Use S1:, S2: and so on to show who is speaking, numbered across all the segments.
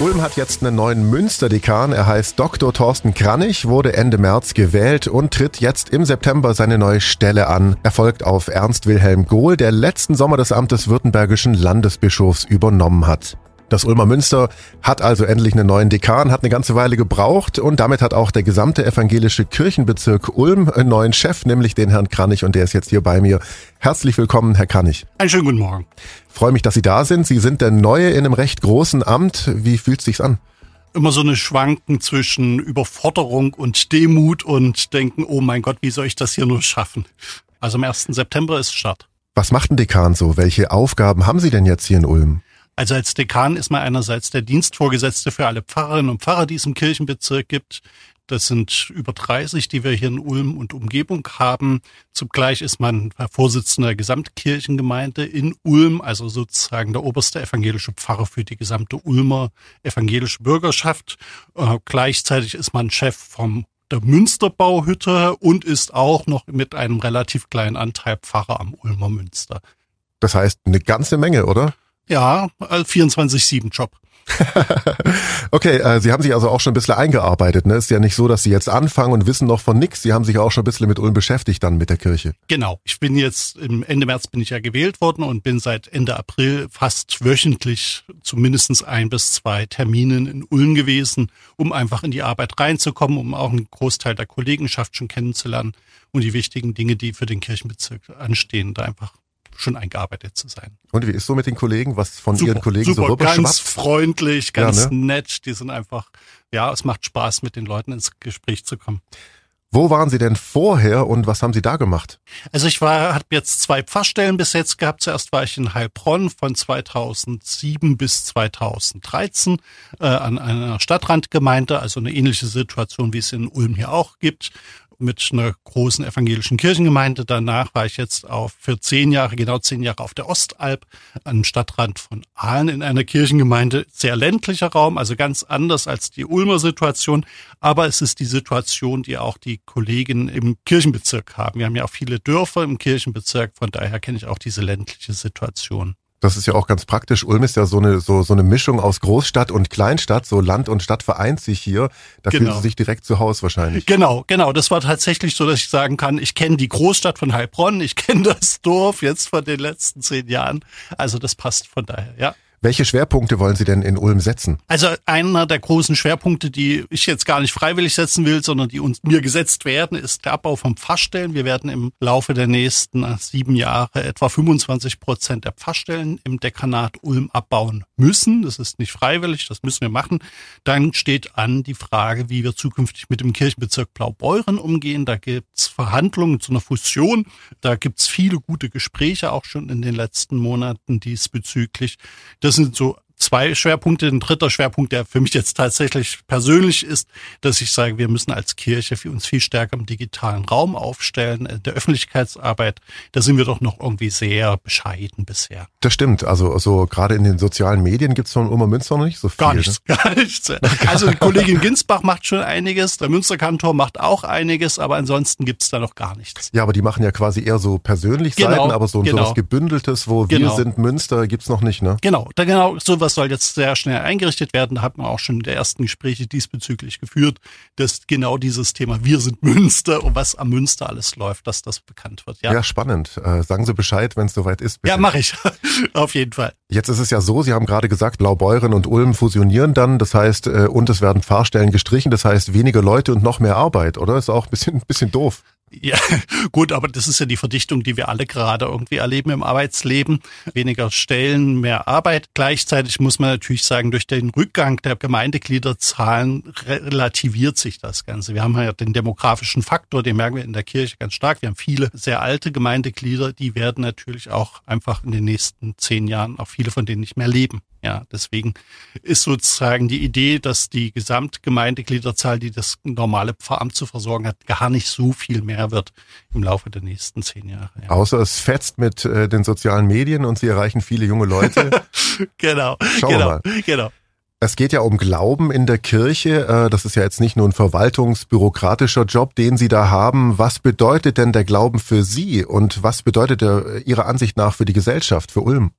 S1: Ulm hat jetzt einen neuen Münsterdekan. Er heißt Dr. Thorsten Kranich, wurde Ende März gewählt und tritt jetzt im September seine neue Stelle an. Er folgt auf Ernst Wilhelm Gohl, der letzten Sommer das Amt des württembergischen Landesbischofs übernommen hat. Das Ulmer Münster hat also endlich einen neuen Dekan, hat eine ganze Weile gebraucht und damit hat auch der gesamte evangelische Kirchenbezirk Ulm einen neuen Chef, nämlich den Herrn Kranich und der ist jetzt hier bei mir. Herzlich willkommen, Herr Kranich.
S2: Einen schönen guten Morgen.
S1: Freue mich, dass Sie da sind. Sie sind der Neue in einem recht großen Amt. Wie fühlt es sich an?
S2: Immer so eine Schwanken zwischen Überforderung und Demut und denken, oh mein Gott, wie soll ich das hier nur schaffen? Also am 1. September ist Start.
S1: Was macht ein Dekan so? Welche Aufgaben haben Sie denn jetzt hier in Ulm?
S2: Also als Dekan ist man einerseits der Dienstvorgesetzte für alle Pfarrerinnen und Pfarrer, die es im Kirchenbezirk gibt. Das sind über 30, die wir hier in Ulm und Umgebung haben. Zugleich ist man Vorsitzender der Gesamtkirchengemeinde in Ulm, also sozusagen der oberste evangelische Pfarrer für die gesamte Ulmer evangelische Bürgerschaft. Äh, gleichzeitig ist man Chef vom der Münsterbauhütte und ist auch noch mit einem relativ kleinen Anteil Pfarrer am Ulmer Münster.
S1: Das heißt eine ganze Menge, oder?
S2: Ja, 24-7-Job.
S1: okay, äh, Sie haben sich also auch schon ein bisschen eingearbeitet. Ne? Ist ja nicht so, dass Sie jetzt anfangen und wissen noch von nichts. Sie haben sich auch schon ein bisschen mit Ulm beschäftigt dann mit der Kirche.
S2: Genau. Ich bin jetzt, im Ende März bin ich ja gewählt worden und bin seit Ende April fast wöchentlich zu mindestens ein bis zwei Terminen in Ulm gewesen, um einfach in die Arbeit reinzukommen, um auch einen Großteil der Kollegenschaft schon kennenzulernen und die wichtigen Dinge, die für den Kirchenbezirk anstehen, da einfach schon eingearbeitet zu sein.
S1: Und wie ist so mit den Kollegen, was von super, Ihren Kollegen
S2: super,
S1: so
S2: rüber Ganz freundlich, ganz ja, ne? nett. Die sind einfach, ja, es macht Spaß, mit den Leuten ins Gespräch zu kommen.
S1: Wo waren Sie denn vorher und was haben Sie da gemacht?
S2: Also ich war, habe jetzt zwei Pfarrstellen bis jetzt gehabt. Zuerst war ich in Heilbronn von 2007 bis 2013 äh, an einer Stadtrandgemeinde, also eine ähnliche Situation, wie es in Ulm hier auch gibt mit einer großen evangelischen Kirchengemeinde. Danach war ich jetzt auf für zehn Jahre, genau zehn Jahre auf der Ostalb, am Stadtrand von Aalen in einer Kirchengemeinde. Sehr ländlicher Raum, also ganz anders als die Ulmer Situation. Aber es ist die Situation, die auch die Kollegen im Kirchenbezirk haben. Wir haben ja auch viele Dörfer im Kirchenbezirk, von daher kenne ich auch diese ländliche Situation.
S1: Das ist ja auch ganz praktisch. Ulm ist ja so eine, so, so eine Mischung aus Großstadt und Kleinstadt. So Land und Stadt vereint sich hier. Da genau. fühlen Sie sich direkt zu Hause wahrscheinlich.
S2: Genau, genau. Das war tatsächlich so, dass ich sagen kann, ich kenne die Großstadt von Heilbronn, ich kenne das Dorf jetzt von den letzten zehn Jahren. Also das passt von daher, ja.
S1: Welche Schwerpunkte wollen Sie denn in Ulm setzen?
S2: Also einer der großen Schwerpunkte, die ich jetzt gar nicht freiwillig setzen will, sondern die uns mir gesetzt werden, ist der Abbau von Pfarrstellen. Wir werden im Laufe der nächsten sieben Jahre etwa 25 Prozent der Pfarrstellen im Dekanat Ulm abbauen müssen. Das ist nicht freiwillig, das müssen wir machen. Dann steht an die Frage, wie wir zukünftig mit dem Kirchenbezirk Blaubeuren umgehen. Da gibt's Verhandlungen zu einer Fusion. Da gibt's viele gute Gespräche auch schon in den letzten Monaten diesbezüglich. Das das sind so zwei Schwerpunkte. Ein dritter Schwerpunkt, der für mich jetzt tatsächlich persönlich ist, dass ich sage, wir müssen als Kirche für uns viel stärker im digitalen Raum aufstellen, äh, der Öffentlichkeitsarbeit. Da sind wir doch noch irgendwie sehr bescheiden bisher.
S1: Das stimmt. Also, also gerade in den sozialen Medien gibt es von Oma Münster noch nicht so viel.
S2: Gar nichts, ne? gar nichts. Also die Kollegin Ginsbach macht schon einiges, der Münsterkantor macht auch einiges, aber ansonsten gibt es da noch gar nichts.
S1: Ja, aber die machen ja quasi eher so persönlich genau, Seiten, aber so, genau. so was Gebündeltes, wo genau. wir sind Münster, gibt's noch nicht, ne?
S2: Genau, da genau sowas das soll jetzt sehr schnell eingerichtet werden. Da hat man auch schon die ersten Gespräche diesbezüglich geführt, dass genau dieses Thema Wir sind Münster und was am Münster alles läuft, dass das bekannt wird.
S1: Ja, ja spannend. Äh, sagen Sie Bescheid, wenn es soweit ist.
S2: Bitte. Ja, mache ich. Auf jeden Fall.
S1: Jetzt ist es ja so, Sie haben gerade gesagt, Blaubeuren und Ulm fusionieren dann. Das heißt, äh, und es werden Fahrstellen gestrichen. Das heißt, weniger Leute und noch mehr Arbeit, oder? Ist auch ein bisschen, ein bisschen doof.
S2: Ja, gut, aber das ist ja die Verdichtung, die wir alle gerade irgendwie erleben im Arbeitsleben. Weniger Stellen, mehr Arbeit. Gleichzeitig muss man natürlich sagen, durch den Rückgang der Gemeindegliederzahlen relativiert sich das Ganze. Wir haben ja den demografischen Faktor, den merken wir in der Kirche ganz stark. Wir haben viele sehr alte Gemeindeglieder, die werden natürlich auch einfach in den nächsten zehn Jahren, auch viele von denen nicht mehr leben. Ja, deswegen ist sozusagen die Idee, dass die Gesamtgemeindegliederzahl, die das normale Pfarramt zu versorgen hat, gar nicht so viel mehr wird im Laufe der nächsten zehn Jahre.
S1: Ja. Außer es fetzt mit äh, den sozialen Medien und sie erreichen viele junge Leute.
S2: genau.
S1: Schauen
S2: genau,
S1: mal.
S2: Genau.
S1: Es geht ja um Glauben in der Kirche. Äh, das ist ja jetzt nicht nur ein verwaltungsbürokratischer Job, den Sie da haben. Was bedeutet denn der Glauben für Sie und was bedeutet er Ihrer Ansicht nach für die Gesellschaft, für Ulm?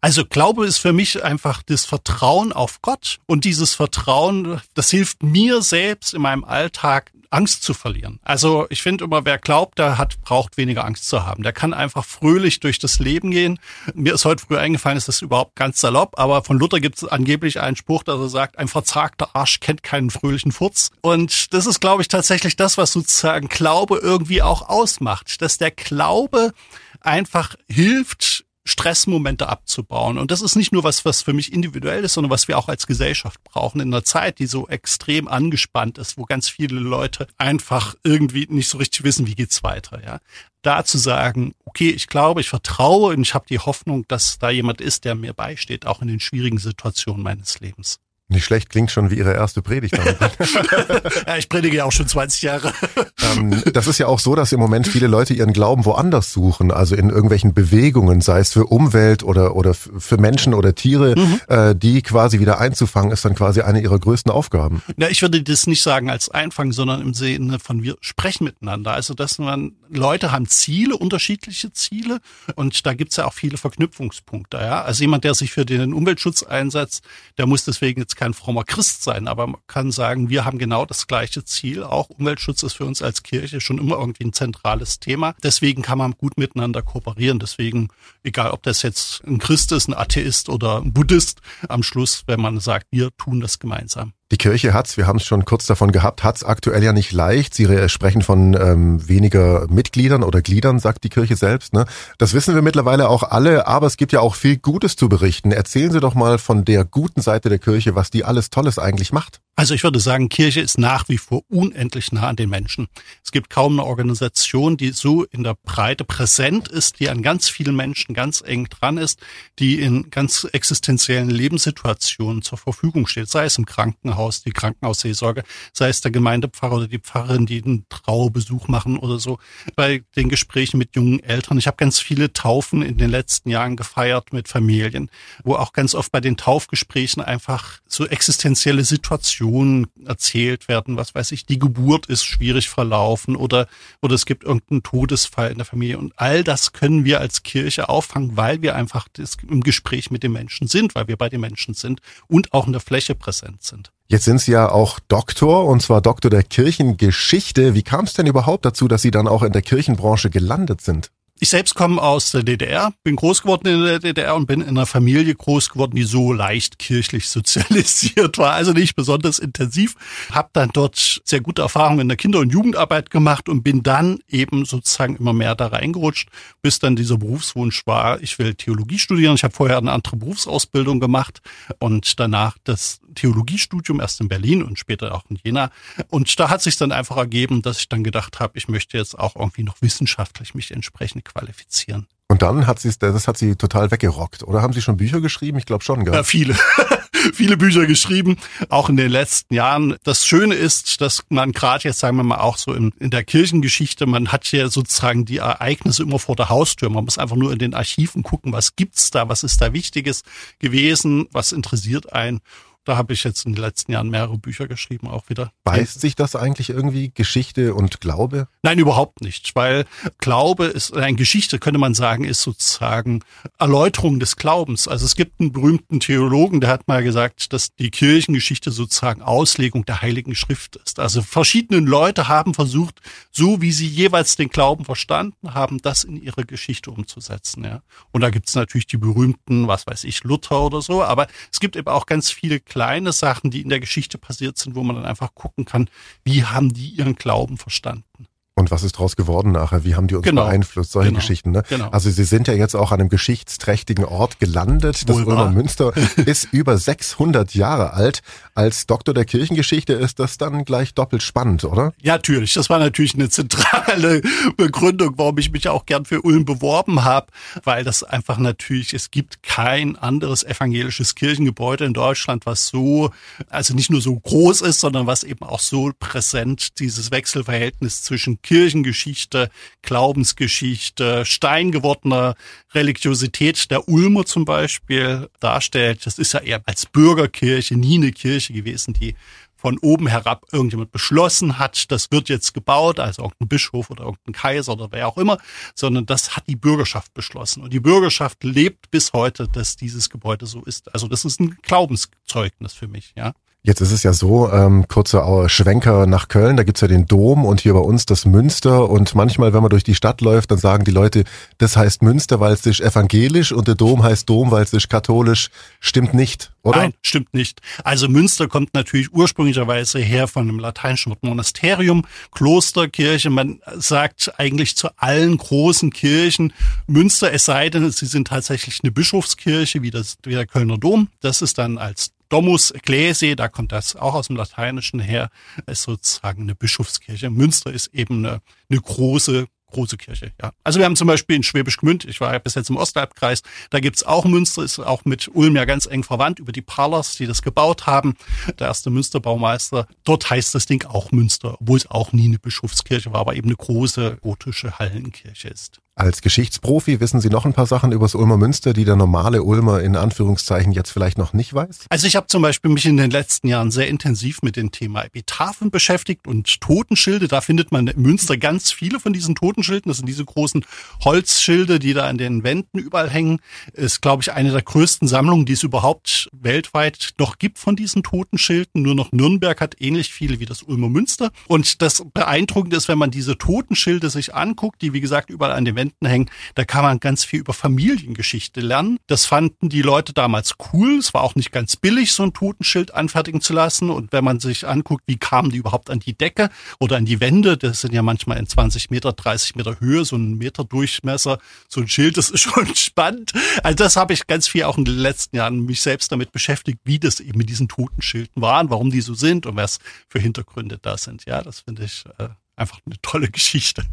S2: Also Glaube ist für mich einfach das Vertrauen auf Gott und dieses Vertrauen, das hilft mir selbst in meinem Alltag Angst zu verlieren. Also ich finde immer, wer glaubt, der hat, braucht weniger Angst zu haben. Der kann einfach fröhlich durch das Leben gehen. Mir ist heute früh eingefallen, ist das überhaupt ganz salopp, aber von Luther gibt es angeblich einen Spruch, dass er sagt, ein verzagter Arsch kennt keinen fröhlichen Furz. Und das ist, glaube ich, tatsächlich das, was sozusagen Glaube irgendwie auch ausmacht, dass der Glaube einfach hilft, Stressmomente abzubauen. Und das ist nicht nur was, was für mich individuell ist, sondern was wir auch als Gesellschaft brauchen in einer Zeit, die so extrem angespannt ist, wo ganz viele Leute einfach irgendwie nicht so richtig wissen, wie geht's weiter, ja. Da zu sagen, okay, ich glaube, ich vertraue und ich habe die Hoffnung, dass da jemand ist, der mir beisteht, auch in den schwierigen Situationen meines Lebens.
S1: Nicht schlecht, klingt schon wie Ihre erste Predigt.
S2: ja, ich predige ja auch schon 20 Jahre.
S1: ähm, das ist ja auch so, dass im Moment viele Leute ihren Glauben woanders suchen, also in irgendwelchen Bewegungen, sei es für Umwelt oder, oder für Menschen oder Tiere, mhm. äh, die quasi wieder einzufangen, ist dann quasi eine ihrer größten Aufgaben.
S2: Ja, ich würde das nicht sagen als Einfangen, sondern im Sinne von wir sprechen miteinander. Also, dass man, Leute haben Ziele, unterschiedliche Ziele und da gibt's ja auch viele Verknüpfungspunkte. Ja? Also jemand, der sich für den Umweltschutz einsetzt, der muss deswegen jetzt kein frommer Christ sein, aber man kann sagen, wir haben genau das gleiche Ziel. Auch Umweltschutz ist für uns als Kirche schon immer irgendwie ein zentrales Thema. Deswegen kann man gut miteinander kooperieren. Deswegen, egal ob das jetzt ein Christ ist, ein Atheist oder ein Buddhist, am Schluss, wenn man sagt, wir tun das gemeinsam.
S1: Die Kirche hat's, wir haben es schon kurz davon gehabt, hat's aktuell ja nicht leicht. Sie sprechen von ähm, weniger Mitgliedern oder Gliedern, sagt die Kirche selbst. Ne? Das wissen wir mittlerweile auch alle, aber es gibt ja auch viel Gutes zu berichten. Erzählen Sie doch mal von der guten Seite der Kirche, was die alles Tolles eigentlich macht.
S2: Also ich würde sagen, Kirche ist nach wie vor unendlich nah an den Menschen. Es gibt kaum eine Organisation, die so in der Breite präsent ist, die an ganz vielen Menschen ganz eng dran ist, die in ganz existenziellen Lebenssituationen zur Verfügung steht, sei es im Krankenhaus, die Krankenhausseelsorge, sei es der Gemeindepfarrer oder die Pfarrerin, die einen Trauerbesuch machen oder so. Bei den Gesprächen mit jungen Eltern. Ich habe ganz viele Taufen in den letzten Jahren gefeiert mit Familien, wo auch ganz oft bei den Taufgesprächen einfach so existenzielle Situationen Situationen erzählt werden, was weiß ich, die Geburt ist schwierig verlaufen oder, oder es gibt irgendeinen Todesfall in der Familie. Und all das können wir als Kirche auffangen, weil wir einfach im Gespräch mit den Menschen sind, weil wir bei den Menschen sind und auch in der Fläche präsent sind.
S1: Jetzt sind Sie ja auch Doktor, und zwar Doktor der Kirchengeschichte. Wie kam es denn überhaupt dazu, dass Sie dann auch in der Kirchenbranche gelandet sind?
S2: Ich selbst komme aus der DDR, bin groß geworden in der DDR und bin in einer Familie groß geworden, die so leicht kirchlich sozialisiert war, also nicht besonders intensiv. Hab dann dort sehr gute Erfahrungen in der Kinder- und Jugendarbeit gemacht und bin dann eben sozusagen immer mehr da reingerutscht, bis dann dieser Berufswunsch war, ich will Theologie studieren. Ich habe vorher eine andere Berufsausbildung gemacht und danach das Theologiestudium erst in Berlin und später auch in Jena. Und da hat sich dann einfach ergeben, dass ich dann gedacht habe, ich möchte jetzt auch irgendwie noch wissenschaftlich mich entsprechend qualifizieren.
S1: Und dann hat sie das hat sie total weggerockt. Oder haben Sie schon Bücher geschrieben? Ich glaube schon, gell?
S2: Ja, viele. viele Bücher geschrieben, auch in den letzten Jahren. Das Schöne ist, dass man gerade jetzt, sagen wir mal, auch so in, in der Kirchengeschichte, man hat ja sozusagen die Ereignisse immer vor der Haustür. Man muss einfach nur in den Archiven gucken, was gibt's da, was ist da Wichtiges gewesen, was interessiert einen. Da habe ich jetzt in den letzten Jahren mehrere Bücher geschrieben, auch wieder.
S1: Beißt sich das eigentlich irgendwie, Geschichte und Glaube?
S2: Nein, überhaupt nicht, weil Glaube ist, ein Geschichte könnte man sagen, ist sozusagen Erläuterung des Glaubens. Also es gibt einen berühmten Theologen, der hat mal gesagt, dass die Kirchengeschichte sozusagen Auslegung der Heiligen Schrift ist. Also verschiedene Leute haben versucht, so wie sie jeweils den Glauben verstanden haben, das in ihre Geschichte umzusetzen. Ja. Und da gibt es natürlich die berühmten, was weiß ich, Luther oder so, aber es gibt eben auch ganz viele kleine Sachen, die in der Geschichte passiert sind, wo man dann einfach gucken kann, wie haben die ihren Glauben verstanden.
S1: Und was ist daraus geworden nachher? Wie haben die uns genau. beeinflusst? Solche genau. Geschichten. Ne? Genau. Also Sie sind ja jetzt auch an einem geschichtsträchtigen Ort gelandet. Das Ulmer Münster ist über 600 Jahre alt. Als Doktor der Kirchengeschichte ist das dann gleich doppelt spannend, oder?
S2: Ja, natürlich. Das war natürlich eine zentrale Begründung, warum ich mich auch gern für Ulm beworben habe, weil das einfach natürlich, es gibt kein anderes evangelisches Kirchengebäude in Deutschland, was so, also nicht nur so groß ist, sondern was eben auch so präsent dieses Wechselverhältnis zwischen Kirchengeschichte, Glaubensgeschichte, steingewordener Religiosität der Ulmer zum Beispiel darstellt. Das ist ja eher als Bürgerkirche nie eine Kirche gewesen, die von oben herab irgendjemand beschlossen hat, das wird jetzt gebaut, also irgendein Bischof oder irgendein Kaiser oder wer auch immer, sondern das hat die Bürgerschaft beschlossen. Und die Bürgerschaft lebt bis heute, dass dieses Gebäude so ist. Also das ist ein Glaubenszeugnis für mich, ja.
S1: Jetzt ist es ja so, ähm, kurzer Schwenker nach Köln, da gibt's ja den Dom und hier bei uns das Münster. Und manchmal, wenn man durch die Stadt läuft, dann sagen die Leute, das heißt Münster, weil es sich evangelisch und der Dom heißt Dom, weil es sich katholisch. Stimmt nicht, oder?
S2: Nein, stimmt nicht. Also Münster kommt natürlich ursprünglicherweise her von einem lateinischen Wort Monasterium, Kloster, Kirche. Man sagt eigentlich zu allen großen Kirchen Münster, es sei denn, sie sind tatsächlich eine Bischofskirche, wie, das, wie der Kölner Dom. Das ist dann als Domus Ecclesiae, da kommt das auch aus dem Lateinischen her, ist sozusagen eine Bischofskirche. Münster ist eben eine, eine große große Kirche, ja. Also wir haben zum Beispiel in Schwäbisch Gmünd, ich war ja bis jetzt im Ostalbkreis, da gibt's auch Münster, ist auch mit Ulm ja ganz eng verwandt über die Parlers, die das gebaut haben. Der erste Münsterbaumeister. Dort heißt das Ding auch Münster, obwohl es auch nie eine Bischofskirche war, aber eben eine große gotische Hallenkirche ist.
S1: Als Geschichtsprofi wissen Sie noch ein paar Sachen über das Ulmer Münster, die der normale Ulmer in Anführungszeichen jetzt vielleicht noch nicht weiß?
S2: Also ich habe zum Beispiel mich in den letzten Jahren sehr intensiv mit dem Thema Epitaphen beschäftigt und Totenschilde. Da findet man in Münster ganz viele von diesen Totenschilden. Das sind diese großen Holzschilde, die da an den Wänden überall hängen. Ist, glaube ich, eine der größten Sammlungen, die es überhaupt weltweit noch gibt von diesen Totenschilden. Nur noch Nürnberg hat ähnlich viele wie das Ulmer Münster. Und das Beeindruckende ist, wenn man diese Totenschilde sich anguckt, die wie gesagt überall an den Wänden Wänden hängen. Da kann man ganz viel über Familiengeschichte lernen. Das fanden die Leute damals cool. Es war auch nicht ganz billig, so ein Totenschild anfertigen zu lassen. Und wenn man sich anguckt, wie kamen die überhaupt an die Decke oder an die Wände, das sind ja manchmal in 20 Meter, 30 Meter Höhe, so ein Meter Durchmesser, so ein Schild, das ist schon spannend. Also das habe ich ganz viel auch in den letzten Jahren mich selbst damit beschäftigt, wie das eben mit diesen Totenschilden waren, warum die so sind und was für Hintergründe da sind. Ja, das finde ich äh, einfach eine tolle Geschichte.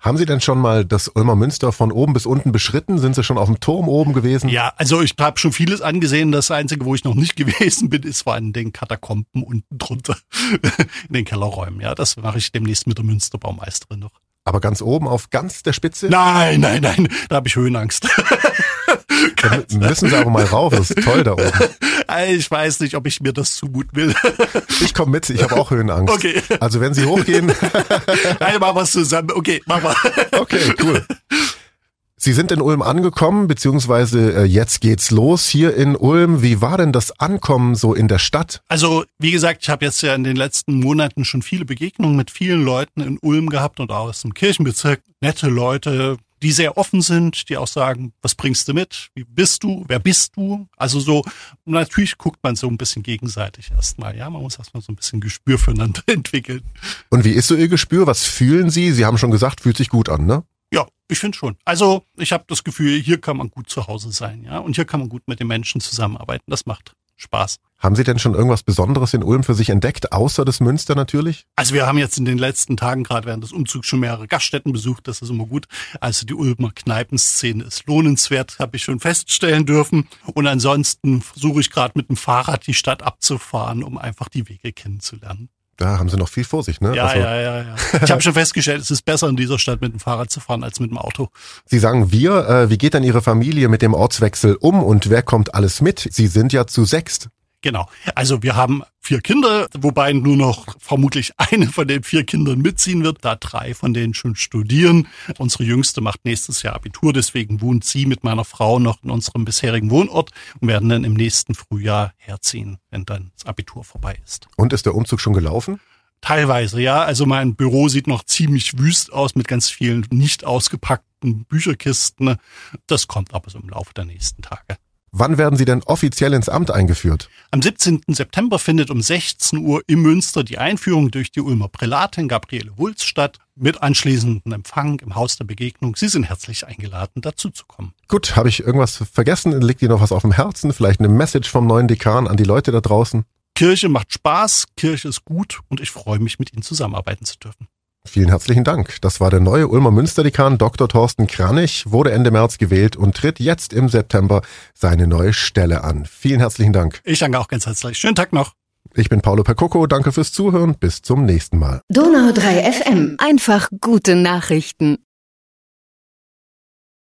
S1: Haben Sie denn schon mal das Ulmer Münster von oben bis unten beschritten? Sind Sie schon auf dem Turm oben gewesen?
S2: Ja, also ich habe schon vieles angesehen. Das Einzige, wo ich noch nicht gewesen bin, ist war in den Katakomben unten drunter, in den Kellerräumen. Ja, das mache ich demnächst mit der Münsterbaumeisterin noch.
S1: Aber ganz oben auf ganz der Spitze?
S2: Nein, nein, nein, da habe ich Höhenangst.
S1: Müssen Sie aber mal rauf, das ist toll da oben.
S2: Ich weiß nicht, ob ich mir das zumuten will.
S1: Ich komme mit, ich habe auch Höhenangst.
S2: Okay.
S1: Also wenn Sie hochgehen.
S2: Wir es zusammen. Okay, machen wir.
S1: Okay, cool. Sie sind in Ulm angekommen, beziehungsweise äh, jetzt geht's los hier in Ulm. Wie war denn das Ankommen so in der Stadt?
S2: Also, wie gesagt, ich habe jetzt ja in den letzten Monaten schon viele Begegnungen mit vielen Leuten in Ulm gehabt und auch aus dem Kirchenbezirk. Nette Leute, die sehr offen sind, die auch sagen, was bringst du mit? Wie bist du? Wer bist du? Also so, natürlich guckt man so ein bisschen gegenseitig erstmal. Ja, man muss erstmal so ein bisschen Gespür füreinander entwickeln.
S1: Und wie ist so Ihr Gespür? Was fühlen Sie? Sie haben schon gesagt, fühlt sich gut an, ne?
S2: Ja, ich finde schon. Also ich habe das Gefühl, hier kann man gut zu Hause sein, ja, und hier kann man gut mit den Menschen zusammenarbeiten. Das macht Spaß.
S1: Haben Sie denn schon irgendwas Besonderes in Ulm für sich entdeckt, außer das Münster natürlich?
S2: Also wir haben jetzt in den letzten Tagen gerade während des Umzugs schon mehrere Gaststätten besucht, das ist immer gut. Also die Ulmer Kneipenszene ist lohnenswert, habe ich schon feststellen dürfen. Und ansonsten versuche ich gerade mit dem Fahrrad die Stadt abzufahren, um einfach die Wege kennenzulernen.
S1: Da haben Sie noch viel vor sich, ne?
S2: Ja, also, ja, ja, ja. Ich habe schon festgestellt, es ist besser in dieser Stadt mit dem Fahrrad zu fahren als mit dem Auto.
S1: Sie sagen wir, äh, wie geht denn Ihre Familie mit dem Ortswechsel um und wer kommt alles mit? Sie sind ja zu sechst.
S2: Genau. Also wir haben vier Kinder, wobei nur noch vermutlich eine von den vier Kindern mitziehen wird, da drei von denen schon studieren. Unsere Jüngste macht nächstes Jahr Abitur, deswegen wohnt sie mit meiner Frau noch in unserem bisherigen Wohnort und werden dann im nächsten Frühjahr herziehen, wenn dann das Abitur vorbei ist.
S1: Und ist der Umzug schon gelaufen?
S2: Teilweise, ja. Also mein Büro sieht noch ziemlich wüst aus mit ganz vielen nicht ausgepackten Bücherkisten. Das kommt aber so im Laufe der nächsten Tage.
S1: Wann werden Sie denn offiziell ins Amt eingeführt?
S2: Am 17. September findet um 16 Uhr im Münster die Einführung durch die Ulmer Prälatin Gabriele Wulz statt, mit anschließendem Empfang im Haus der Begegnung. Sie sind herzlich eingeladen, dazu zu kommen.
S1: Gut, habe ich irgendwas vergessen? Liegt Ihnen noch was auf dem Herzen? Vielleicht eine Message vom neuen Dekan an die Leute da draußen?
S2: Kirche macht Spaß, Kirche ist gut und ich freue mich, mit Ihnen zusammenarbeiten zu dürfen.
S1: Vielen herzlichen Dank. Das war der neue Ulmer Münsterdekan Dr. Thorsten Kranich, wurde Ende März gewählt und tritt jetzt im September seine neue Stelle an. Vielen herzlichen Dank.
S2: Ich danke auch ganz herzlich. Schönen Tag noch.
S1: Ich bin Paolo Percoco, danke fürs Zuhören, bis zum nächsten Mal.
S3: Donau 3 FM, einfach gute Nachrichten.